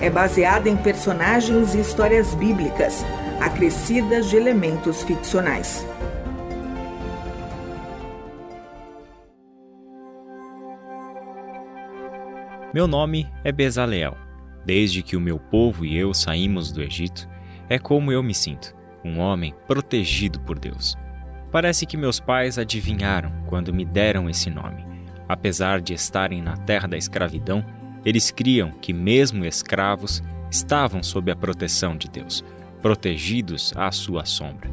é baseada em personagens e histórias bíblicas, acrescidas de elementos ficcionais. Meu nome é Bezaleel. Desde que o meu povo e eu saímos do Egito, é como eu me sinto, um homem protegido por Deus. Parece que meus pais adivinharam quando me deram esse nome. Apesar de estarem na terra da escravidão, eles criam que, mesmo escravos, estavam sob a proteção de Deus, protegidos à sua sombra.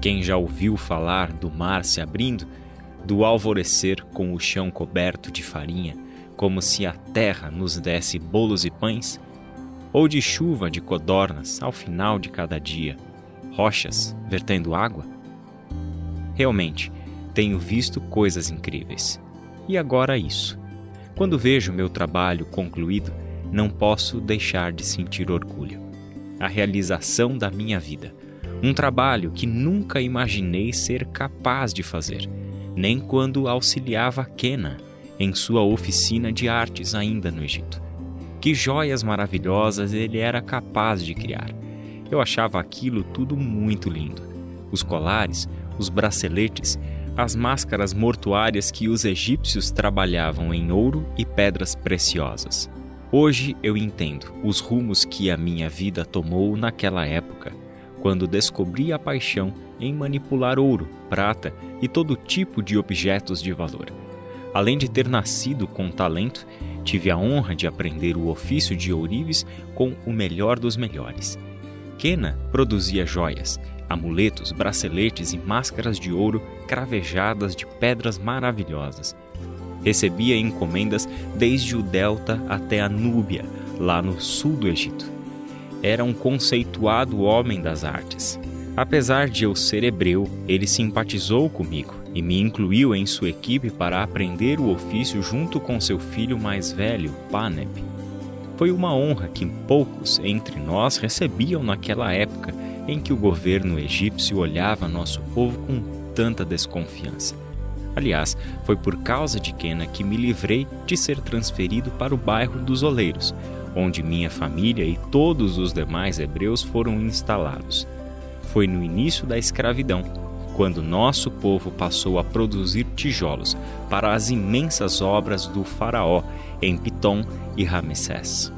Quem já ouviu falar do mar se abrindo, do alvorecer com o chão coberto de farinha, como se a terra nos desse bolos e pães, ou de chuva de codornas ao final de cada dia, rochas vertendo água? Realmente, tenho visto coisas incríveis. E agora isso. Quando vejo meu trabalho concluído, não posso deixar de sentir orgulho. A realização da minha vida. Um trabalho que nunca imaginei ser capaz de fazer, nem quando auxiliava Kena em sua oficina de artes ainda no Egito. Que joias maravilhosas ele era capaz de criar. Eu achava aquilo tudo muito lindo. Os colares, os braceletes, as máscaras mortuárias que os egípcios trabalhavam em ouro e pedras preciosas. Hoje eu entendo os rumos que a minha vida tomou naquela época, quando descobri a paixão em manipular ouro, prata e todo tipo de objetos de valor. Além de ter nascido com talento, tive a honra de aprender o ofício de ourives com o melhor dos melhores. Kena produzia joias, amuletos, braceletes e máscaras de ouro cravejadas de pedras maravilhosas. Recebia encomendas desde o Delta até a Núbia, lá no sul do Egito. Era um conceituado homem das artes. Apesar de eu ser hebreu, ele simpatizou comigo e me incluiu em sua equipe para aprender o ofício junto com seu filho mais velho, Paneb. Foi uma honra que poucos entre nós recebiam naquela época em que o governo egípcio olhava nosso povo com tanta desconfiança. Aliás, foi por causa de Kena que me livrei de ser transferido para o bairro dos Oleiros, onde minha família e todos os demais hebreus foram instalados. Foi no início da escravidão quando nosso povo passou a produzir tijolos para as imensas obras do Faraó em Pitom e Ramsés.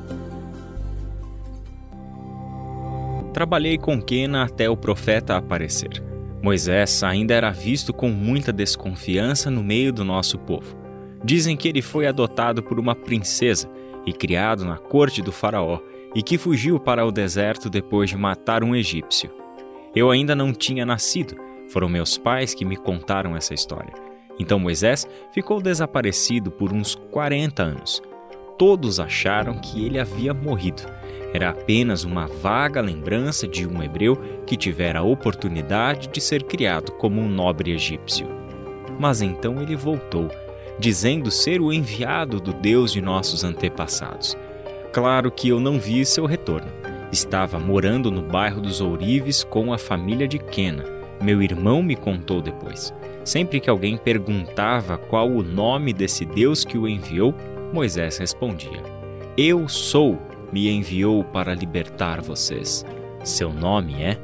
Trabalhei com Quena até o profeta aparecer. Moisés ainda era visto com muita desconfiança no meio do nosso povo. Dizem que ele foi adotado por uma princesa e criado na corte do Faraó e que fugiu para o deserto depois de matar um egípcio. Eu ainda não tinha nascido foram meus pais que me contaram essa história. Então Moisés ficou desaparecido por uns 40 anos. Todos acharam que ele havia morrido. Era apenas uma vaga lembrança de um hebreu que tivera a oportunidade de ser criado como um nobre egípcio. Mas então ele voltou, dizendo ser o enviado do Deus de nossos antepassados. Claro que eu não vi seu retorno. Estava morando no bairro dos Ourives com a família de Quena meu irmão me contou depois. Sempre que alguém perguntava qual o nome desse Deus que o enviou, Moisés respondia: Eu sou, me enviou para libertar vocês. Seu nome é?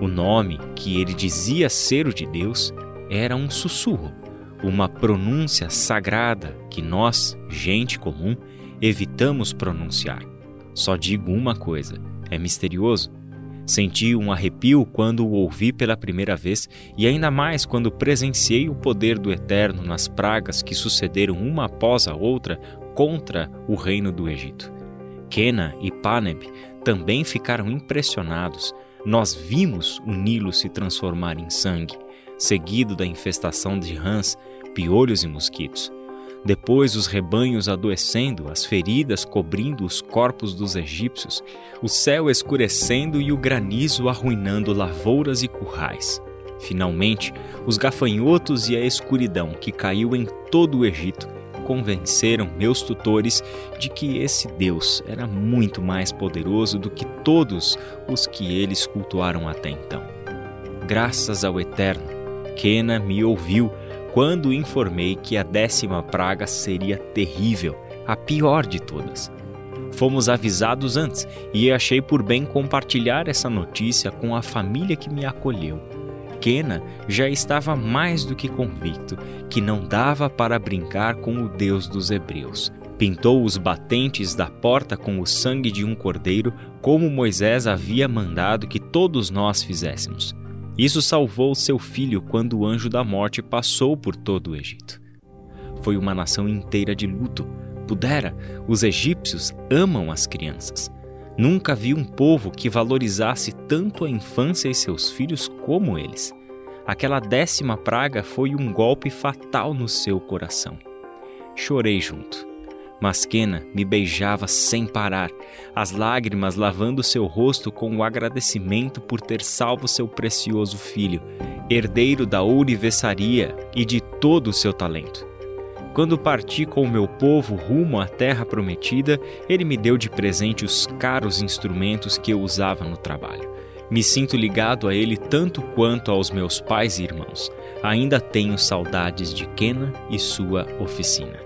O nome que ele dizia ser o de Deus era um sussurro, uma pronúncia sagrada que nós, gente comum, evitamos pronunciar. Só digo uma coisa: é misterioso Senti um arrepio quando o ouvi pela primeira vez e ainda mais quando presenciei o poder do Eterno nas pragas que sucederam uma após a outra contra o reino do Egito. Kena e Paneb também ficaram impressionados. Nós vimos o Nilo se transformar em sangue, seguido da infestação de rãs, piolhos e mosquitos. Depois os rebanhos adoecendo, as feridas cobrindo os corpos dos egípcios, o céu escurecendo e o granizo arruinando lavouras e currais. Finalmente, os gafanhotos e a escuridão que caiu em todo o Egito convenceram meus tutores de que esse Deus era muito mais poderoso do que todos os que eles cultuaram até então. Graças ao Eterno, Quena me ouviu quando informei que a décima praga seria terrível, a pior de todas. Fomos avisados antes e achei por bem compartilhar essa notícia com a família que me acolheu. Kena já estava mais do que convicto que não dava para brincar com o Deus dos Hebreus. Pintou os batentes da porta com o sangue de um cordeiro, como Moisés havia mandado que todos nós fizéssemos. Isso salvou seu filho quando o anjo da morte passou por todo o Egito. Foi uma nação inteira de luto. Pudera, os egípcios amam as crianças. Nunca vi um povo que valorizasse tanto a infância e seus filhos como eles. Aquela décima praga foi um golpe fatal no seu coração. Chorei junto. Masquena me beijava sem parar, as lágrimas lavando seu rosto com o agradecimento por ter salvo seu precioso filho, herdeiro da ourivesaria e de todo o seu talento. Quando parti com o meu povo rumo à terra prometida, ele me deu de presente os caros instrumentos que eu usava no trabalho. Me sinto ligado a ele tanto quanto aos meus pais e irmãos. Ainda tenho saudades de Kena e sua oficina.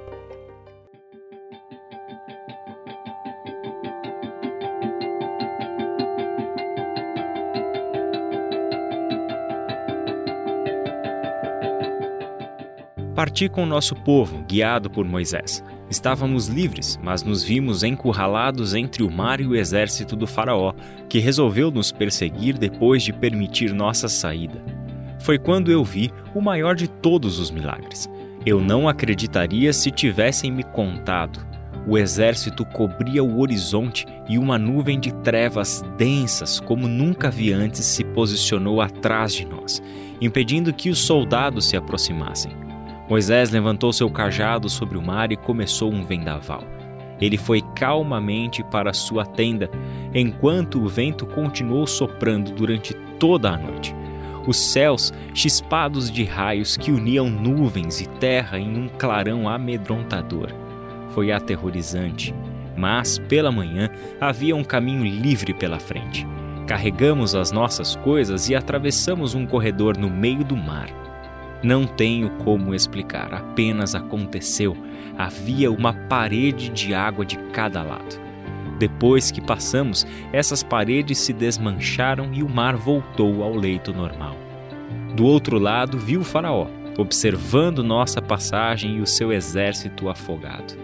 Parti com o nosso povo, guiado por Moisés. Estávamos livres, mas nos vimos encurralados entre o mar e o exército do Faraó, que resolveu nos perseguir depois de permitir nossa saída. Foi quando eu vi o maior de todos os milagres. Eu não acreditaria se tivessem me contado. O exército cobria o horizonte e uma nuvem de trevas densas, como nunca vi antes, se posicionou atrás de nós, impedindo que os soldados se aproximassem. Moisés levantou seu cajado sobre o mar e começou um vendaval. Ele foi calmamente para sua tenda, enquanto o vento continuou soprando durante toda a noite. Os céus chispados de raios que uniam nuvens e terra em um clarão amedrontador. Foi aterrorizante, mas pela manhã havia um caminho livre pela frente. Carregamos as nossas coisas e atravessamos um corredor no meio do mar. Não tenho como explicar, apenas aconteceu. Havia uma parede de água de cada lado. Depois que passamos, essas paredes se desmancharam e o mar voltou ao leito normal. Do outro lado, vi o Faraó, observando nossa passagem e o seu exército afogado.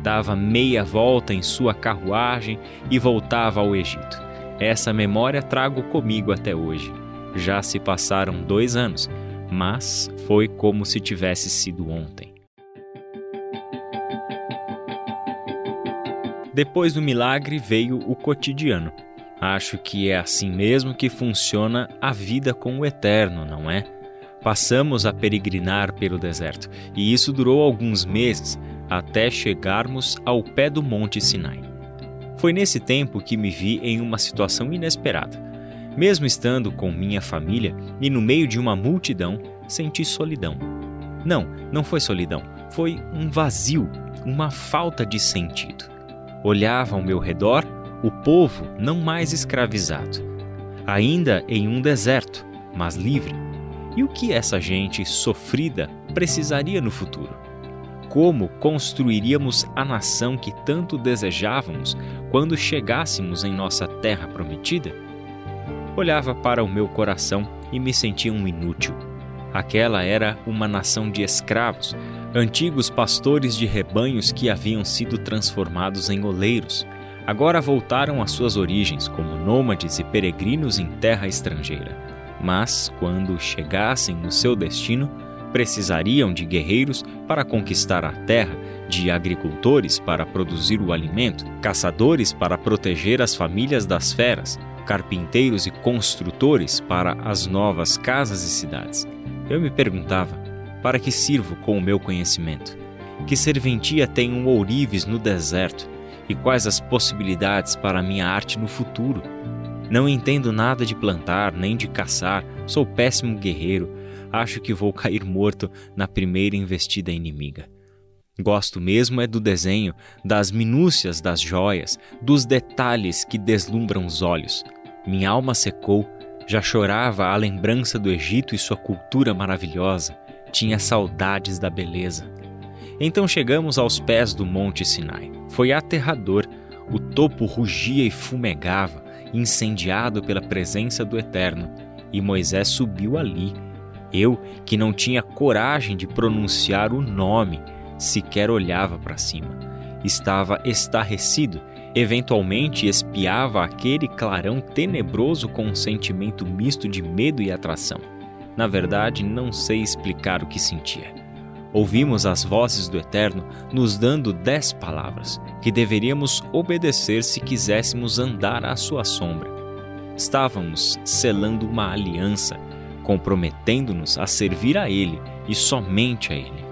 Dava meia volta em sua carruagem e voltava ao Egito. Essa memória trago comigo até hoje. Já se passaram dois anos mas foi como se tivesse sido ontem. Depois do milagre veio o cotidiano. Acho que é assim mesmo que funciona a vida com o eterno, não é? Passamos a peregrinar pelo deserto, e isso durou alguns meses até chegarmos ao pé do Monte Sinai. Foi nesse tempo que me vi em uma situação inesperada mesmo estando com minha família e no meio de uma multidão, senti solidão. Não, não foi solidão, foi um vazio, uma falta de sentido. Olhava ao meu redor o povo não mais escravizado, ainda em um deserto, mas livre. E o que essa gente sofrida precisaria no futuro? Como construiríamos a nação que tanto desejávamos quando chegássemos em nossa terra prometida? Olhava para o meu coração e me sentia um inútil. Aquela era uma nação de escravos, antigos pastores de rebanhos que haviam sido transformados em oleiros. Agora voltaram às suas origens como nômades e peregrinos em terra estrangeira. Mas, quando chegassem no seu destino, precisariam de guerreiros para conquistar a terra, de agricultores para produzir o alimento, caçadores para proteger as famílias das feras, carpinteiros e construtores para as novas casas e cidades. Eu me perguntava: para que sirvo com o meu conhecimento? Que serventia tem um ourives no deserto? E quais as possibilidades para a minha arte no futuro? Não entendo nada de plantar, nem de caçar, sou péssimo guerreiro. Acho que vou cair morto na primeira investida inimiga. Gosto mesmo é do desenho, das minúcias das joias, dos detalhes que deslumbram os olhos. Minha alma secou, já chorava a lembrança do Egito e sua cultura maravilhosa, tinha saudades da beleza. Então chegamos aos pés do Monte Sinai. Foi aterrador, o topo rugia e fumegava, incendiado pela presença do Eterno, e Moisés subiu ali. Eu, que não tinha coragem de pronunciar o nome, sequer olhava para cima. Estava estarrecido, eventualmente espiava aquele clarão tenebroso com um sentimento misto de medo e atração. Na verdade, não sei explicar o que sentia. Ouvimos as vozes do Eterno nos dando dez palavras que deveríamos obedecer se quiséssemos andar à sua sombra. Estávamos selando uma aliança, comprometendo-nos a servir a Ele e somente a Ele.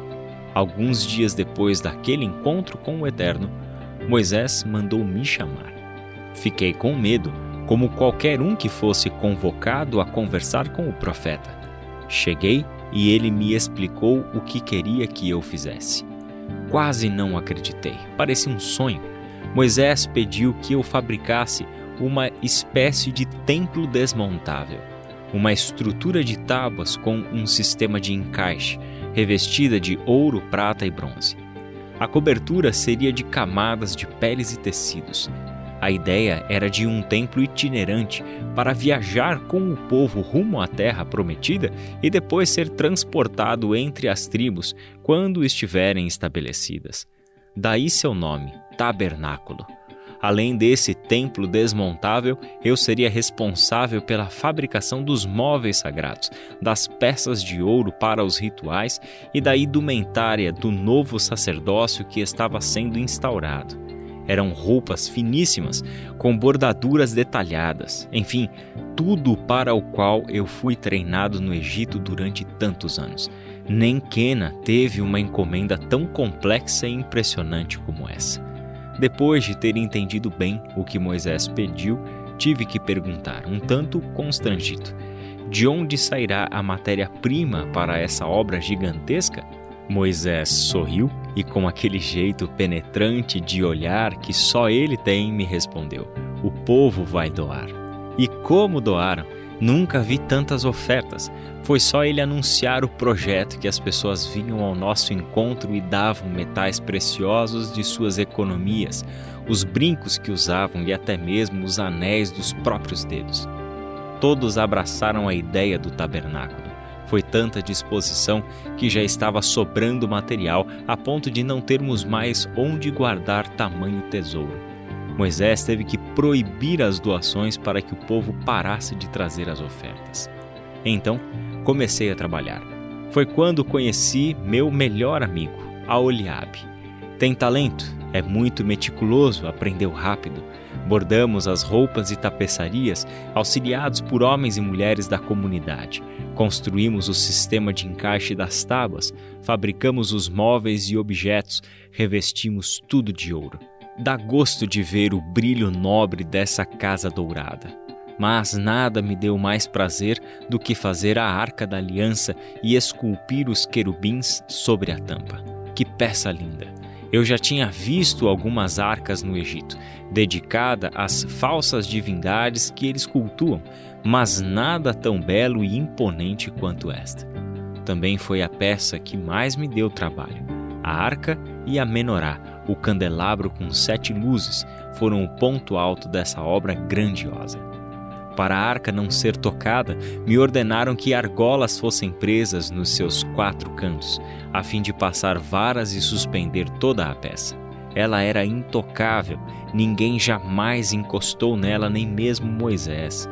Alguns dias depois daquele encontro com o Eterno, Moisés mandou me chamar. Fiquei com medo, como qualquer um que fosse convocado a conversar com o profeta. Cheguei e ele me explicou o que queria que eu fizesse. Quase não acreditei, parecia um sonho. Moisés pediu que eu fabricasse uma espécie de templo desmontável, uma estrutura de tábuas com um sistema de encaixe revestida de ouro, prata e bronze. A cobertura seria de camadas de peles e tecidos. A ideia era de um templo itinerante para viajar com o povo rumo à terra prometida e depois ser transportado entre as tribos quando estiverem estabelecidas. Daí seu nome, Tabernáculo. Além desse templo desmontável, eu seria responsável pela fabricação dos móveis sagrados, das peças de ouro para os rituais e da indumentária do novo sacerdócio que estava sendo instaurado. Eram roupas finíssimas, com bordaduras detalhadas, enfim, tudo para o qual eu fui treinado no Egito durante tantos anos. Nem Kena teve uma encomenda tão complexa e impressionante como essa. Depois de ter entendido bem o que Moisés pediu, tive que perguntar, um tanto constrangido: de onde sairá a matéria-prima para essa obra gigantesca? Moisés sorriu e, com aquele jeito penetrante de olhar que só ele tem, me respondeu: O povo vai doar. E como doaram? Nunca vi tantas ofertas. Foi só ele anunciar o projeto que as pessoas vinham ao nosso encontro e davam metais preciosos de suas economias, os brincos que usavam e até mesmo os anéis dos próprios dedos. Todos abraçaram a ideia do tabernáculo. Foi tanta disposição que já estava sobrando material a ponto de não termos mais onde guardar tamanho tesouro. Moisés teve que proibir as doações para que o povo parasse de trazer as ofertas. Então, comecei a trabalhar. Foi quando conheci meu melhor amigo, Aoliabe. Tem talento, é muito meticuloso, aprendeu rápido. Bordamos as roupas e tapeçarias, auxiliados por homens e mulheres da comunidade. Construímos o sistema de encaixe das tábuas, fabricamos os móveis e objetos, revestimos tudo de ouro. Dá gosto de ver o brilho nobre dessa casa dourada. Mas nada me deu mais prazer do que fazer a arca da aliança e esculpir os querubins sobre a tampa. Que peça linda! Eu já tinha visto algumas arcas no Egito, dedicada às falsas divindades que eles cultuam, mas nada tão belo e imponente quanto esta. Também foi a peça que mais me deu trabalho: a arca e a menorá, o candelabro com sete luzes foram o ponto alto dessa obra grandiosa. Para a arca não ser tocada, me ordenaram que argolas fossem presas nos seus quatro cantos, a fim de passar varas e suspender toda a peça. Ela era intocável, ninguém jamais encostou nela, nem mesmo Moisés.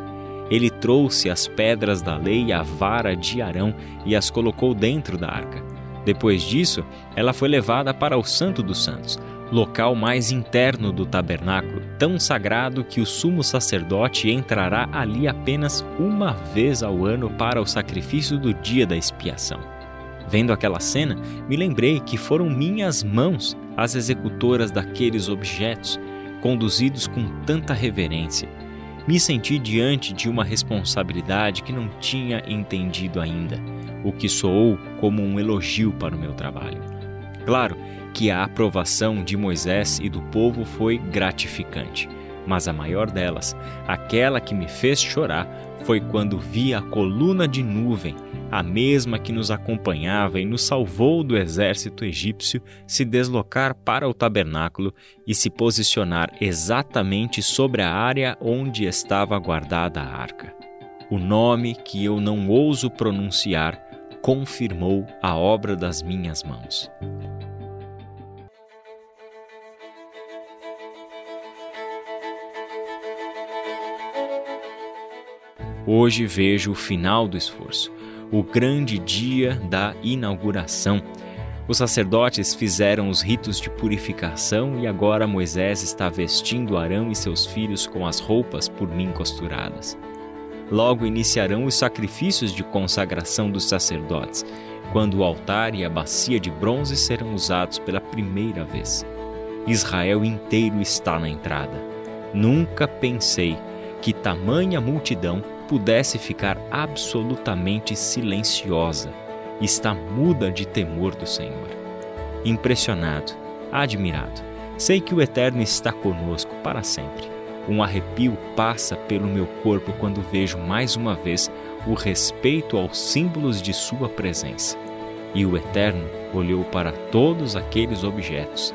Ele trouxe as pedras da lei e a vara de Arão e as colocou dentro da arca. Depois disso, ela foi levada para o Santo dos Santos, local mais interno do tabernáculo, tão sagrado que o sumo sacerdote entrará ali apenas uma vez ao ano para o sacrifício do dia da expiação. Vendo aquela cena, me lembrei que foram minhas mãos as executoras daqueles objetos, conduzidos com tanta reverência. Me senti diante de uma responsabilidade que não tinha entendido ainda, o que soou como um elogio para o meu trabalho. Claro que a aprovação de Moisés e do povo foi gratificante, mas a maior delas, aquela que me fez chorar, foi quando vi a coluna de nuvem a mesma que nos acompanhava e nos salvou do exército egípcio, se deslocar para o tabernáculo e se posicionar exatamente sobre a área onde estava guardada a arca. O nome que eu não ouso pronunciar confirmou a obra das minhas mãos. Hoje vejo o final do esforço o grande dia da inauguração. Os sacerdotes fizeram os ritos de purificação e agora Moisés está vestindo Arão e seus filhos com as roupas por mim costuradas. Logo iniciarão os sacrifícios de consagração dos sacerdotes, quando o altar e a bacia de bronze serão usados pela primeira vez. Israel inteiro está na entrada. Nunca pensei que tamanha multidão pudesse ficar absolutamente silenciosa, está muda de temor do Senhor. Impressionado, admirado, sei que o Eterno está conosco para sempre. Um arrepio passa pelo meu corpo quando vejo mais uma vez o respeito aos símbolos de Sua presença. E o Eterno olhou para todos aqueles objetos,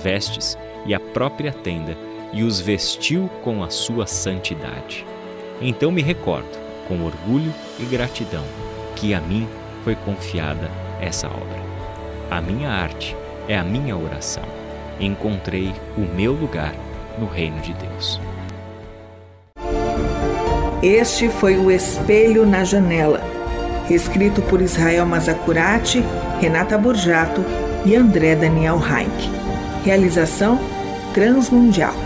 vestes e a própria tenda e os vestiu com a sua santidade. Então me recordo, com orgulho e gratidão, que a mim foi confiada essa obra. A minha arte é a minha oração. Encontrei o meu lugar no reino de Deus. Este foi o Espelho na Janela, escrito por Israel Mazacurati, Renata Borjato e André Daniel Heinck. Realização Transmundial.